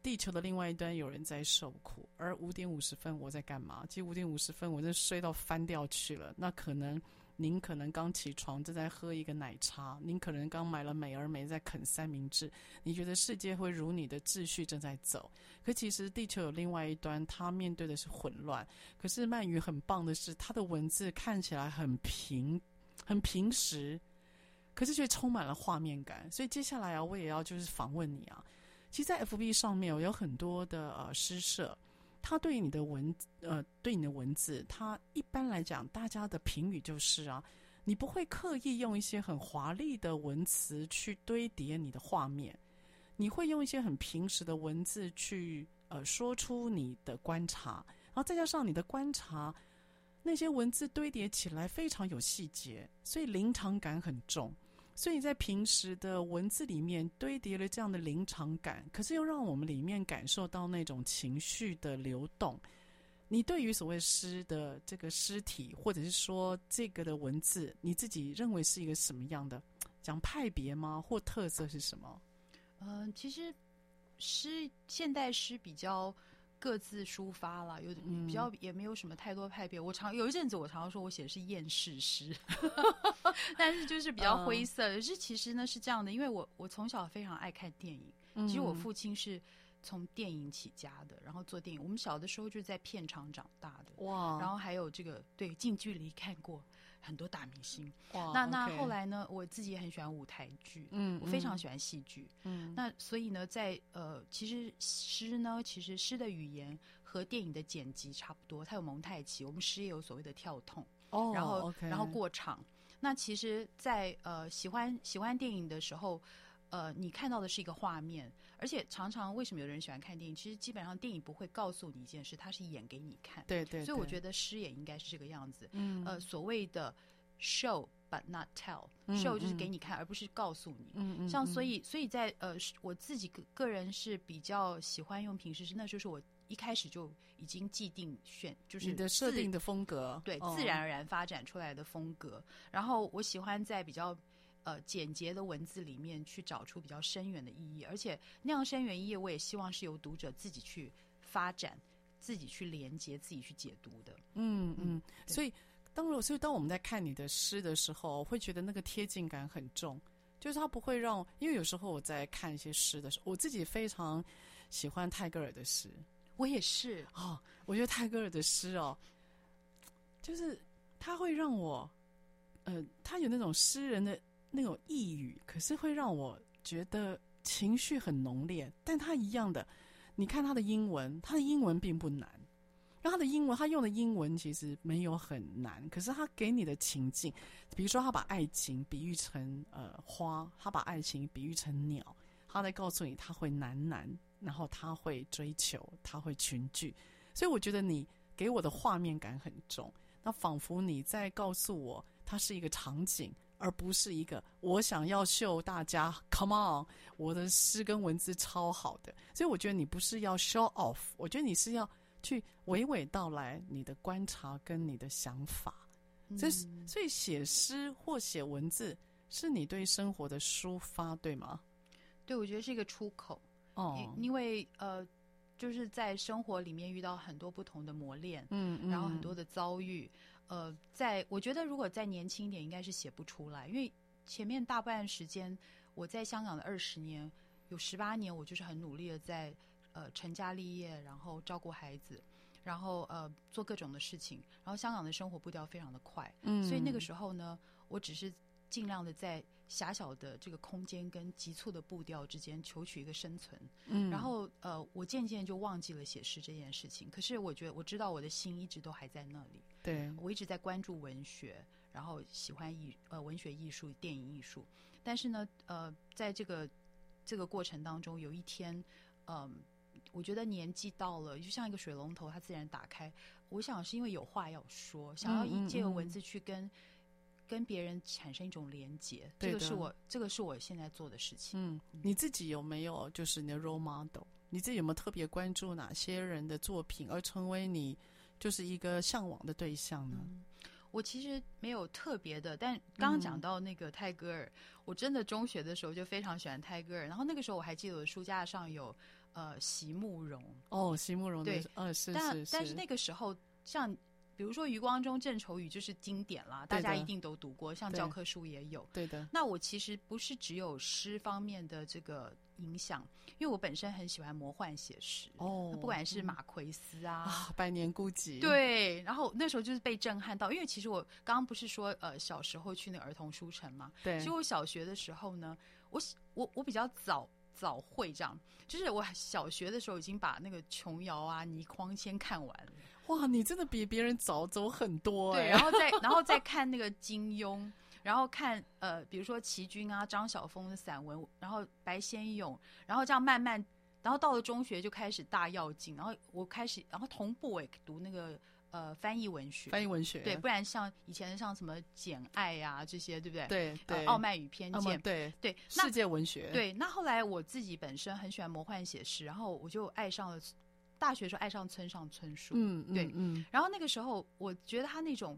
地球的另外一端有人在受苦，而五点五十分我在干嘛？其实五点五十分我真睡到翻掉去了。那可能您可能刚起床正在喝一个奶茶，您可能刚买了美而美在啃三明治，你觉得世界会如你的秩序正在走，可其实地球有另外一端，它面对的是混乱。可是鳗鱼很棒的是，它的文字看起来很平，很平实。可是却充满了画面感，所以接下来啊，我也要就是访问你啊。其实，在 FB 上面，我有很多的呃诗社，他对你的文呃对你的文字，他一般来讲，大家的评语就是啊，你不会刻意用一些很华丽的文词去堆叠你的画面，你会用一些很平实的文字去呃说出你的观察，然后再加上你的观察。那些文字堆叠起来非常有细节，所以临场感很重。所以在平时的文字里面堆叠了这样的临场感，可是又让我们里面感受到那种情绪的流动。你对于所谓诗的这个诗体，或者是说这个的文字，你自己认为是一个什么样的？讲派别吗？或特色是什么？嗯、其实诗现代诗比较。各自抒发了，有比较也没有什么太多派别。嗯、我常有一阵子，我常常说我写的是厌世诗，<laughs> 但是就是比较灰色。可是、嗯、其实呢是这样的，因为我我从小非常爱看电影。嗯、其实我父亲是从电影起家的，然后做电影。我们小的时候就是在片场长大的，哇！然后还有这个对近距离看过。很多大明星，那那后来呢？我自己也很喜欢舞台剧，嗯，我非常喜欢戏剧，嗯，那所以呢，在呃，其实诗呢，其实诗的语言和电影的剪辑差不多，它有蒙太奇，我们诗也有所谓的跳痛，哦，然后然后过场。那其实在，在呃喜欢喜欢电影的时候。呃，你看到的是一个画面，而且常常为什么有人喜欢看电影？其实基本上电影不会告诉你一件事，它是演给你看。对，对对。所以我觉得诗也应该是这个样子。嗯。呃，所谓的 show but not tell，show、嗯、就是给你看，嗯、而不是告诉你。嗯嗯。像所以，所以在呃，我自己个个人是比较喜欢用平时是，那就是我一开始就已经既定选，就是你的设定的风格，对，自然而然发展出来的风格。哦、然后我喜欢在比较。呃，简洁的文字里面去找出比较深远的意义，而且那样深远意义，我也希望是由读者自己去发展、自己去连接、自己去解读的。嗯嗯，所以当我所以当我们在看你的诗的时候，我会觉得那个贴近感很重，就是它不会让，因为有时候我在看一些诗的时候，我自己非常喜欢泰戈尔的诗，我也是哦，我觉得泰戈尔的诗哦。就是他会让我，呃，他有那种诗人的那种意语，可是会让我觉得情绪很浓烈。但他一样的，你看他的英文，他的英文并不难。那他的英文，他用的英文其实没有很难，可是他给你的情境，比如说他把爱情比喻成呃花，他把爱情比喻成鸟，他在告诉你他会喃喃，然后他会追求，他会群聚，所以我觉得你给我的画面感很重，那仿佛你在告诉我，它是一个场景，而不是一个我想要秀大家，Come on，我的诗跟文字超好的，所以我觉得你不是要 show off，我觉得你是要。去娓娓道来你的观察跟你的想法，这是所以写诗或写文字是你对生活的抒发，对吗？对，我觉得是一个出口。哦，因为呃，就是在生活里面遇到很多不同的磨练，嗯，嗯，然后很多的遭遇，呃，在我觉得如果再年轻一点，应该是写不出来，因为前面大半时间我在香港的二十年，有十八年我就是很努力的在。呃，成家立业，然后照顾孩子，然后呃做各种的事情，然后香港的生活步调非常的快，嗯，所以那个时候呢，我只是尽量的在狭小的这个空间跟急促的步调之间求取一个生存，嗯，然后呃，我渐渐就忘记了写诗这件事情。可是我觉得我知道我的心一直都还在那里，对，我一直在关注文学，然后喜欢艺呃文学艺术、电影艺术，但是呢，呃，在这个这个过程当中，有一天，嗯、呃。我觉得年纪到了，就像一个水龙头，它自然打开。我想是因为有话要说，想要以借由文字去跟、跟别人产生一种连结。这个是我这个是我现在做的事情。嗯，你自己有没有就是你的 role model？你自己有没有特别关注哪些人的作品，而成为你就是一个向往的对象呢？嗯、我其实没有特别的，但刚刚讲到那个泰戈尔、嗯，我真的中学的时候就非常喜欢泰戈尔。然后那个时候我还记得我的书架上有。呃，席慕蓉哦，席慕蓉对，呃，是但但是那个时候，像比如说余光中、郑愁予就是经典啦，大家一定都读过，像教科书也有。对的。那我其实不是只有诗方面的这个影响，因为我本身很喜欢魔幻写实哦，不管是马奎斯啊，啊《百年孤寂》对，然后那时候就是被震撼到，因为其实我刚刚不是说呃小时候去那个儿童书城嘛，对，其实我小学的时候呢，我我我比较早。早会这样，就是我小学的时候已经把那个琼瑶啊、倪匡先看完了。哇，你真的比别人早走很多哎、欸。对，然后再 <laughs> 然后再看那个金庸，然后看呃，比如说齐君啊、张晓峰的散文，然后白先勇，然后这样慢慢，然后到了中学就开始大跃进，然后我开始，然后同步我也读那个。呃，翻译文学，翻译文学，对，不然像以前像什么《简爱》呀这些，对不对？对对，呃《傲慢与偏见》嗯，对对，世界文学，对。那后来我自己本身很喜欢魔幻写实，然后我就爱上了大学时候爱上村上春树，嗯，对，嗯。然后那个时候，我觉得他那种，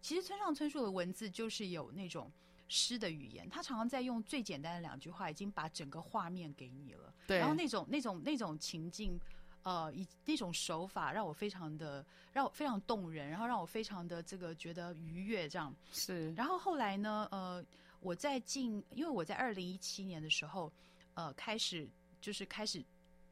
其实村上春树的文字就是有那种诗的语言，他常常在用最简单的两句话，已经把整个画面给你了。对。然后那种那种那种情境。呃，以那种手法让我非常的让我非常动人，然后让我非常的这个觉得愉悦，这样是。然后后来呢，呃，我在进，因为我在二零一七年的时候，呃，开始就是开始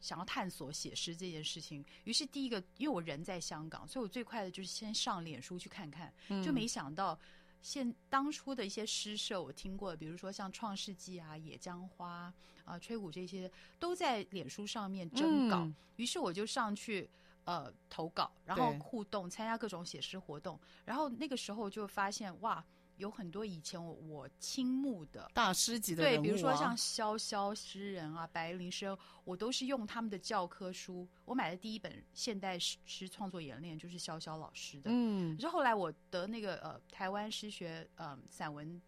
想要探索写诗这件事情。于是第一个，因为我人在香港，所以我最快的就是先上脸书去看看，嗯、就没想到。现当初的一些诗社我听过，比如说像《创世纪》啊、《野江花》啊、《吹鼓》这些，都在脸书上面征稿。嗯、于是我就上去呃投稿，然后互动，参加各种写诗活动。然后那个时候就发现哇。有很多以前我我倾慕的大师级的人物、啊、对，比如说像萧萧诗人啊、白灵诗人，我都是用他们的教科书。我买的第一本现代诗创作演练就是萧萧老师的。嗯，可是后来我得那个呃台湾诗学呃散文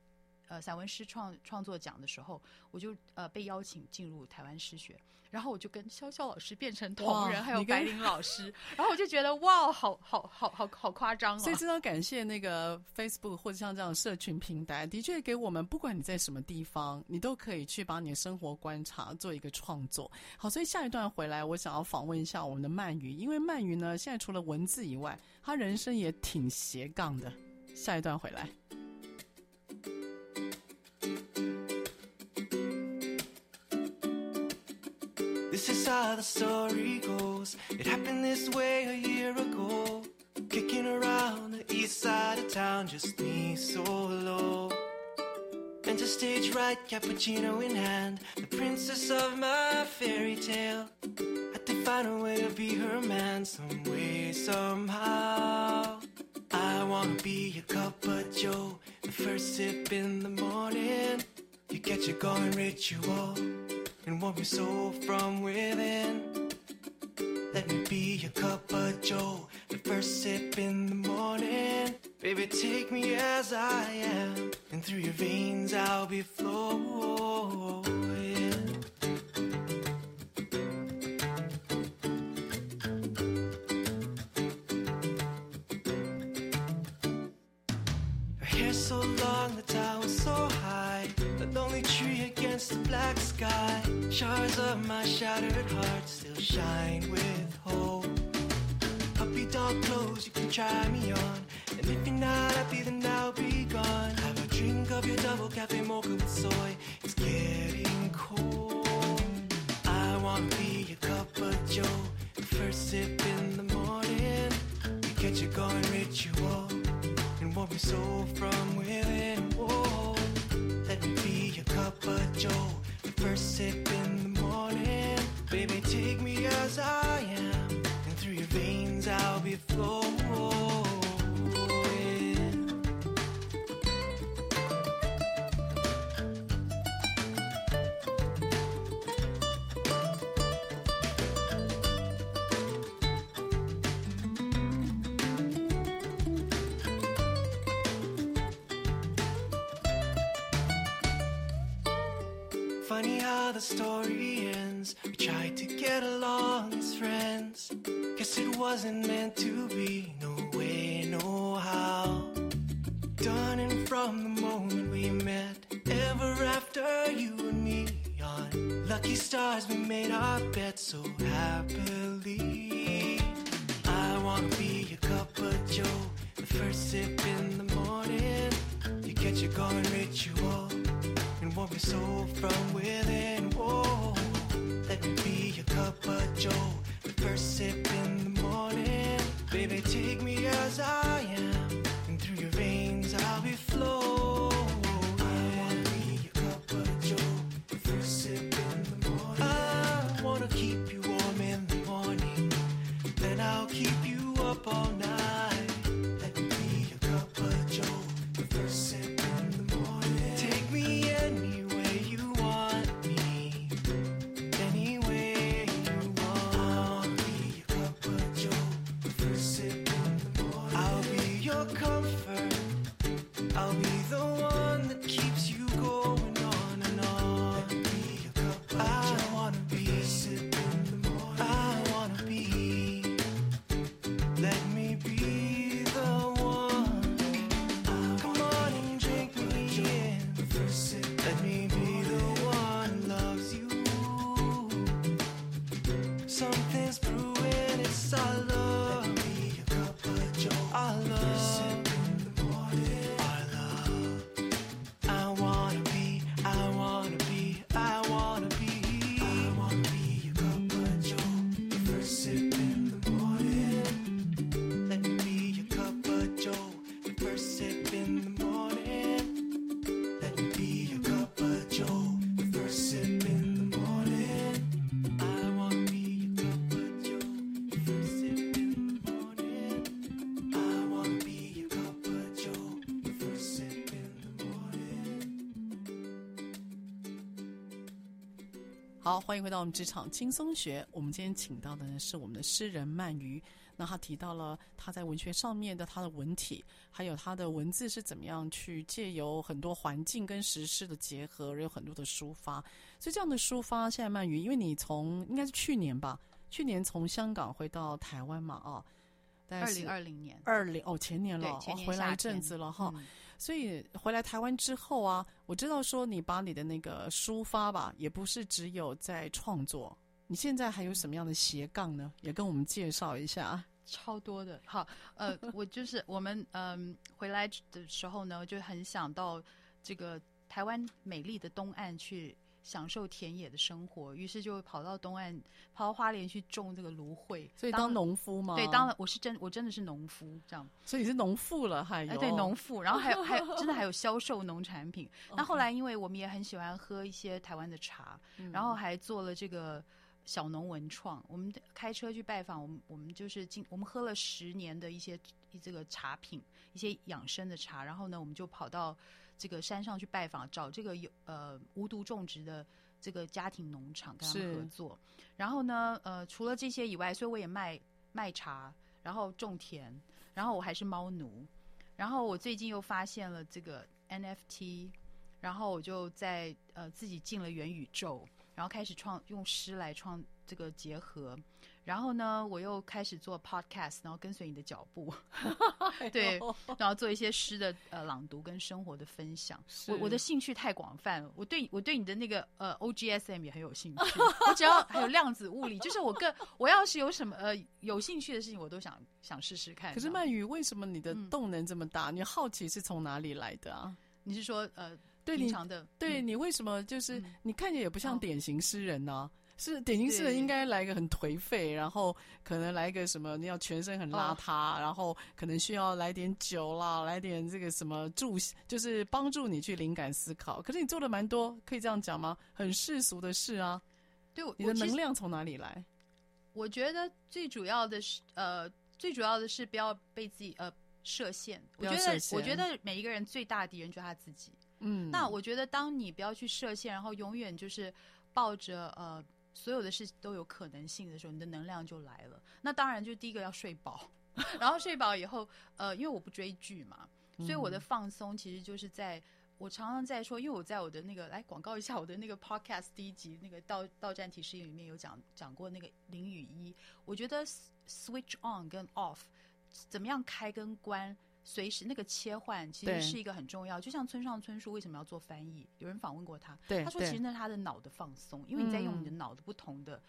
呃散文诗创创作奖的时候，我就呃被邀请进入台湾诗学。然后我就跟潇潇老师变成同人，还有白灵老师，然后我就觉得哇，好好好好好夸张哦！所以真的感谢那个 Facebook 或者像这样的社群平台，的确给我们，不管你在什么地方，你都可以去把你的生活观察做一个创作。好，所以下一段回来，我想要访问一下我们的鳗鱼，因为鳗鱼呢，现在除了文字以外，他人生也挺斜杠的。下一段回来。How the story goes. It happened this way a year ago. Kicking around the east side of town, just me solo. Enter stage right, cappuccino in hand, the princess of my fairy tale. Had to find a way to be her man, some way, somehow. I wanna be a cup of joe, the first sip in the morning. You get your going ritual, and warm your soul from within. Let me be your cup of joe, the first sip in the morning. Baby, take me as I am, and through your veins I'll be flowing. Her hair so long, the tower so against the black sky. Shards of my shattered heart still shine with hope. Puppy dog clothes, you can try me on. And if you're not happy, then I'll be gone. Have a drink of your double cafe mocha with soy. It's getting cold. I wanna be your cup of joe. First sip in the morning. You get your going ritual. And warm your soul from within. Whoa. Cup of joe. First sip in the morning. Baby, take me as I am. And through your veins I'll be flowing. Funny how the story ends. We tried to get along as friends. Guess it wasn't 好，欢迎回到我们职场轻松学。我们今天请到的呢是我们的诗人鳗鱼。那他提到了他在文学上面的他的文体，还有他的文字是怎么样去借由很多环境跟时事的结合，有很多的抒发。所以这样的抒发，现在鳗鱼，因为你从应该是去年吧，去年从香港回到台湾嘛，啊，二零二零年，二零哦前年了，前年哦、回来一阵子了哈。嗯所以回来台湾之后啊，我知道说你把你的那个抒发吧，也不是只有在创作，你现在还有什么样的斜杠呢？也跟我们介绍一下啊。超多的。好，呃，<laughs> 我就是我们嗯、回来的时候呢，就很想到这个台湾美丽的东岸去享受田野的生活，于是就跑到东岸，跑到花莲去种这个芦荟。所以当农夫吗？对，当了我是真我真的是农夫这样。所以你是农妇了，还有、哎、对农妇，然后还有还有真的还有 <laughs> 销售农产品。那后来因为我们也很喜欢喝一些台湾的茶，然后还做了这个。小农文创，我们开车去拜访，我们我们就是进，我们喝了十年的一些这个茶品，一些养生的茶，然后呢，我们就跑到这个山上去拜访，找这个有呃无毒种植的这个家庭农场跟他们合作。然后呢，呃，除了这些以外，所以我也卖卖茶，然后种田，然后我还是猫奴，然后我最近又发现了这个 NFT，然后我就在呃自己进了元宇宙。然后开始创用诗来创这个结合，然后呢，我又开始做 podcast，然后跟随你的脚步，<laughs> 对，然后做一些诗的呃朗读跟生活的分享。我我的兴趣太广泛了，我对我对你的那个呃 OGSM 也很有兴趣。我只要还有量子物理，就是我更我要是有什么呃有兴趣的事情，我都想想试试看。可是曼宇，为什么你的动能这么大？嗯、你好奇是从哪里来的啊？你是说呃？对你，对你为什么就是你看起来也不像典型诗人呢？是典型诗人应该来一个很颓废，然后可能来一个什么你要全身很邋遢，然后可能需要来点酒啦，来点这个什么助，就是帮助你去灵感思考。可是你做的蛮多，可以这样讲吗？很世俗的事啊。对，你的能量从哪里来？我觉得最主要的是，呃，最主要的是不要被自己呃设限。我觉得，我觉得每一个人最大的敌人就是他自己。嗯，那我觉得，当你不要去设限，然后永远就是抱着呃所有的事都有可能性的时候，你的能量就来了。那当然，就第一个要睡饱，<laughs> 然后睡饱以后，呃，因为我不追剧嘛，所以我的放松其实就是在我常常在说，因为我在我的那个来广告一下我的那个 podcast 第一集那个到到站提示里面有讲讲过那个零与一，我觉得 switch on 跟 off 怎么样开跟关。随时那个切换其实是一个很重要，就像村上春树为什么要做翻译？有人访问过他，他说其实那是他的脑的放松，因为你在用你的脑的不同的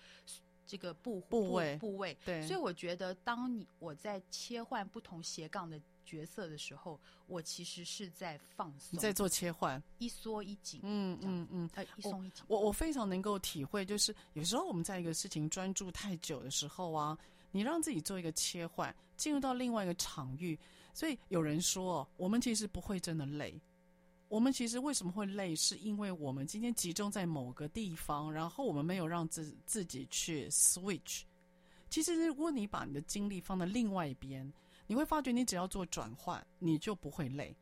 这个部部位部位。对，所以我觉得当你我在切换不同斜杠的角色的时候，我其实是在放松，你在做切换，一缩一紧，嗯嗯嗯，呃，一松一紧。我我非常能够体会，就是有时候我们在一个事情专注太久的时候啊，你让自己做一个切换，进入到另外一个场域。所以有人说，我们其实不会真的累。我们其实为什么会累，是因为我们今天集中在某个地方，然后我们没有让自自己去 switch。其实，如果你把你的精力放在另外一边，你会发觉，你只要做转换，你就不会累。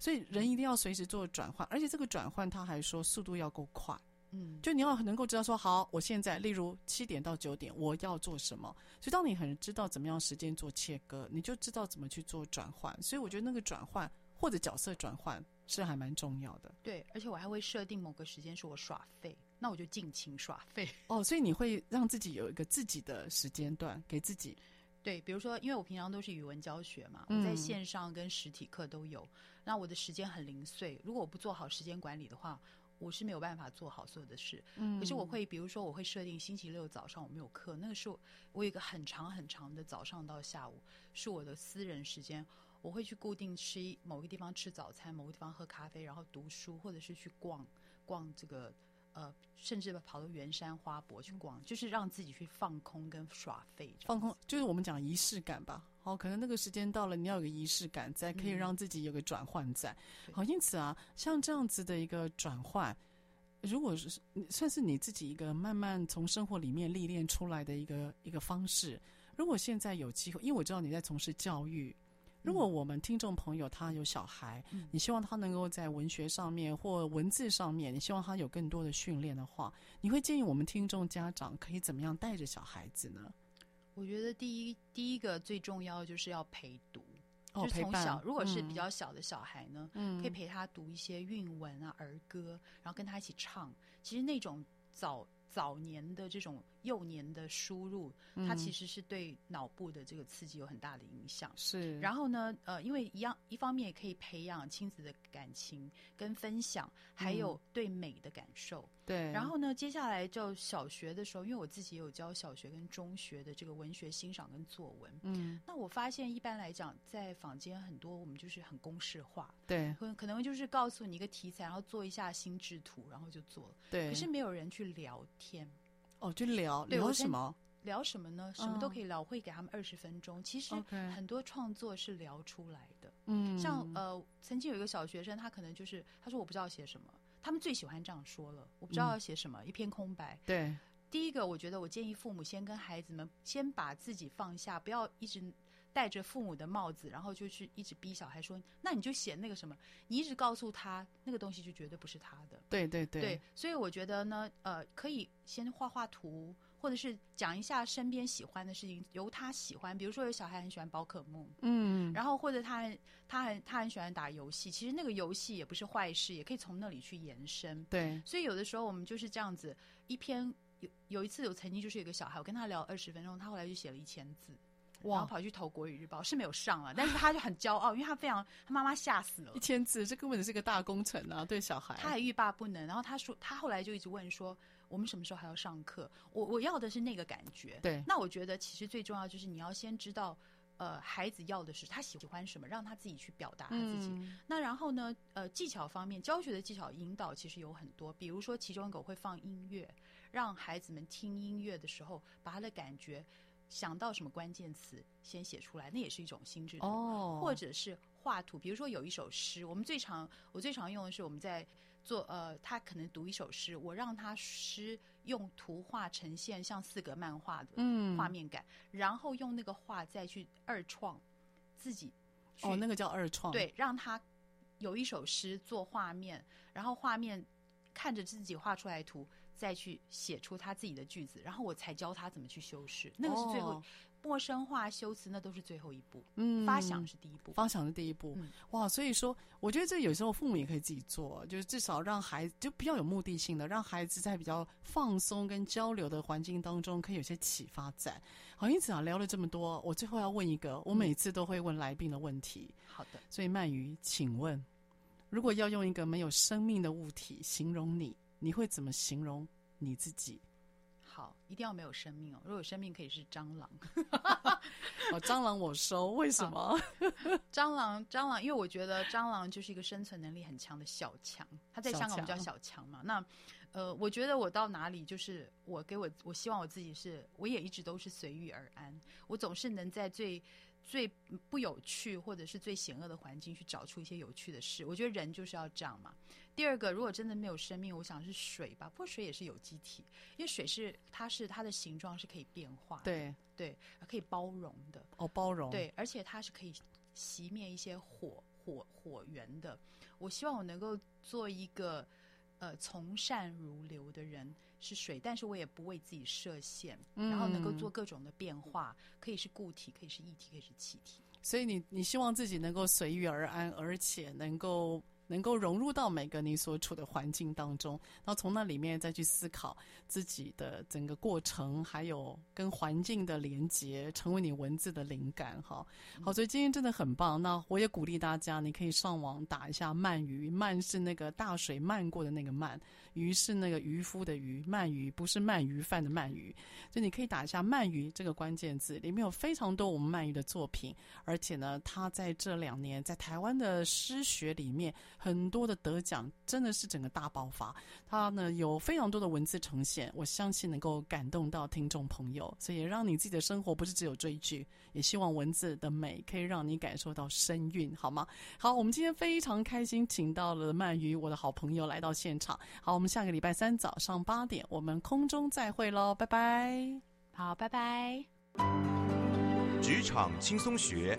所以，人一定要随时做转换，而且这个转换，他还说速度要够快。嗯，就你要能够知道说，好，我现在例如七点到九点我要做什么。所以当你很知道怎么样时间做切割，你就知道怎么去做转换。所以我觉得那个转换或者角色转换是还蛮重要的。对，而且我还会设定某个时间是我耍废，那我就尽情耍废。哦，所以你会让自己有一个自己的时间段给自己。对，比如说，因为我平常都是语文教学嘛，我在线上跟实体课都有，嗯、那我的时间很零碎。如果我不做好时间管理的话，我是没有办法做好所有的事，嗯，可是我会，比如说我会设定星期六早上我没有课，那个是我我有一个很长很长的早上到下午是我的私人时间，我会去固定吃某个地方吃早餐，某个地方喝咖啡，然后读书，或者是去逛逛这个呃，甚至跑到圆山花博去逛，就是让自己去放空跟耍废，放空就是我们讲仪式感吧。哦，可能那个时间到了，你要有个仪式感，在可以让自己有个转换在。嗯、好，因此啊，像这样子的一个转换，如果是算是你自己一个慢慢从生活里面历练出来的一个一个方式。如果现在有机会，因为我知道你在从事教育，如果我们听众朋友他有小孩，嗯、你希望他能够在文学上面或文字上面，你希望他有更多的训练的话，你会建议我们听众家长可以怎么样带着小孩子呢？我觉得第一第一个最重要的就是要陪读，哦、就是从小，如果是比较小的小孩呢，嗯、可以陪他读一些韵文啊、儿歌，然后跟他一起唱。其实那种早早年的这种幼年的输入，嗯。它其实是对脑部的这个刺激有很大的影响。是，然后呢，呃，因为一样一方面也可以培养亲子的感情跟分享，还有对美的感受。对，然后呢，接下来就小学的时候，因为我自己也有教小学跟中学的这个文学欣赏跟作文，嗯，那我发现一般来讲，在坊间很多我们就是很公式化，对。可可能就是告诉你一个题材，然后做一下心智图，然后就做了。对，可是没有人去聊天，哦，就聊聊什么？聊什么呢？什么都可以聊，会给他们二十分钟。其实很多创作是聊出来的。嗯，像呃，曾经有一个小学生，他可能就是他说我不知道写什么，他们最喜欢这样说了，我不知道要写什么，一片空白。对，第一个，我觉得我建议父母先跟孩子们先把自己放下，不要一直戴着父母的帽子，然后就去一直逼小孩说，那你就写那个什么，你一直告诉他那个东西就绝对不是他的。对对对对，所以我觉得呢，呃，可以先画画图，或者是讲一下身边喜欢的事情，由他喜欢。比如说，有小孩很喜欢宝可梦，嗯，然后或者他很他很他很喜欢打游戏，其实那个游戏也不是坏事，也可以从那里去延伸。对，所以有的时候我们就是这样子，一篇有有一次有曾经就是有个小孩，我跟他聊二十分钟，他后来就写了一千字。然后跑去投国语日报，是没有上了，但是他就很骄傲，因为他非常他妈妈吓死了，一千字，这根本是个大工程啊，对小孩，他还欲罢不能。然后他说，他后来就一直问说，我们什么时候还要上课？我我要的是那个感觉。对，那我觉得其实最重要就是你要先知道，呃，孩子要的是他喜欢什么，让他自己去表达他自己。嗯、那然后呢，呃，技巧方面，教学的技巧引导其实有很多，比如说其中一个会放音乐，让孩子们听音乐的时候，把他的感觉。想到什么关键词，先写出来，那也是一种心智图。哦，或者是画图，比如说有一首诗，我们最常我最常用的是我们在做呃，他可能读一首诗，我让他诗用图画呈现，像四格漫画的画面感，嗯、然后用那个画再去二创自己。哦，那个叫二创。对，让他有一首诗做画面，然后画面看着自己画出来图。再去写出他自己的句子，然后我才教他怎么去修饰。那个是最后、哦、陌生化修辞，那都是最后一步。嗯，发想是第一步，发想是第一步。嗯、哇，所以说，我觉得这有时候父母也可以自己做，就是至少让孩子就比较有目的性的，让孩子在比较放松跟交流的环境当中，可以有些启发在。好，因此啊，聊了这么多，我最后要问一个，我每次都会问来宾的问题。好的、嗯，所以鳗鱼，请问，如果要用一个没有生命的物体形容你？你会怎么形容你自己？好，一定要没有生命哦。如果有生命，可以是蟑螂。<laughs> 哦，蟑螂我收。为什么？蟑螂，蟑螂，因为我觉得蟑螂就是一个生存能力很强的小强。它在香港我们叫小强嘛。那，呃，我觉得我到哪里，就是我给我，我希望我自己是，我也一直都是随遇而安。我总是能在最。最不有趣或者是最险恶的环境去找出一些有趣的事，我觉得人就是要这样嘛。第二个，如果真的没有生命，我想是水吧。不过水也是有机体，因为水是它是它的形状是可以变化的，对对，可以包容的。哦，包容。对，而且它是可以熄灭一些火火火源的。我希望我能够做一个呃从善如流的人。是水，但是我也不为自己设限，嗯、然后能够做各种的变化，可以是固体，可以是液体，可以是气体。所以你你希望自己能够随遇而安，而且能够能够融入到每个你所处的环境当中，然后从那里面再去思考自己的整个过程，还有跟环境的连接，成为你文字的灵感。哈，好，所以今天真的很棒。那我也鼓励大家，你可以上网打一下“鳗鱼”，鳗是那个大水漫过的那个鳗。鱼是那个渔夫的鱼，鳗鱼不是鳗鱼饭的鳗鱼，就你可以打一下“鳗鱼”这个关键字，里面有非常多我们鳗鱼的作品，而且呢，他在这两年在台湾的诗学里面很多的得奖，真的是整个大爆发。它呢有非常多的文字呈现，我相信能够感动到听众朋友，所以让你自己的生活不是只有追剧，也希望文字的美可以让你感受到声韵，好吗？好，我们今天非常开心，请到了鳗鱼，我的好朋友来到现场。好，我们。下个礼拜三早上八点，我们空中再会喽，拜拜。好，拜拜。职场轻松学，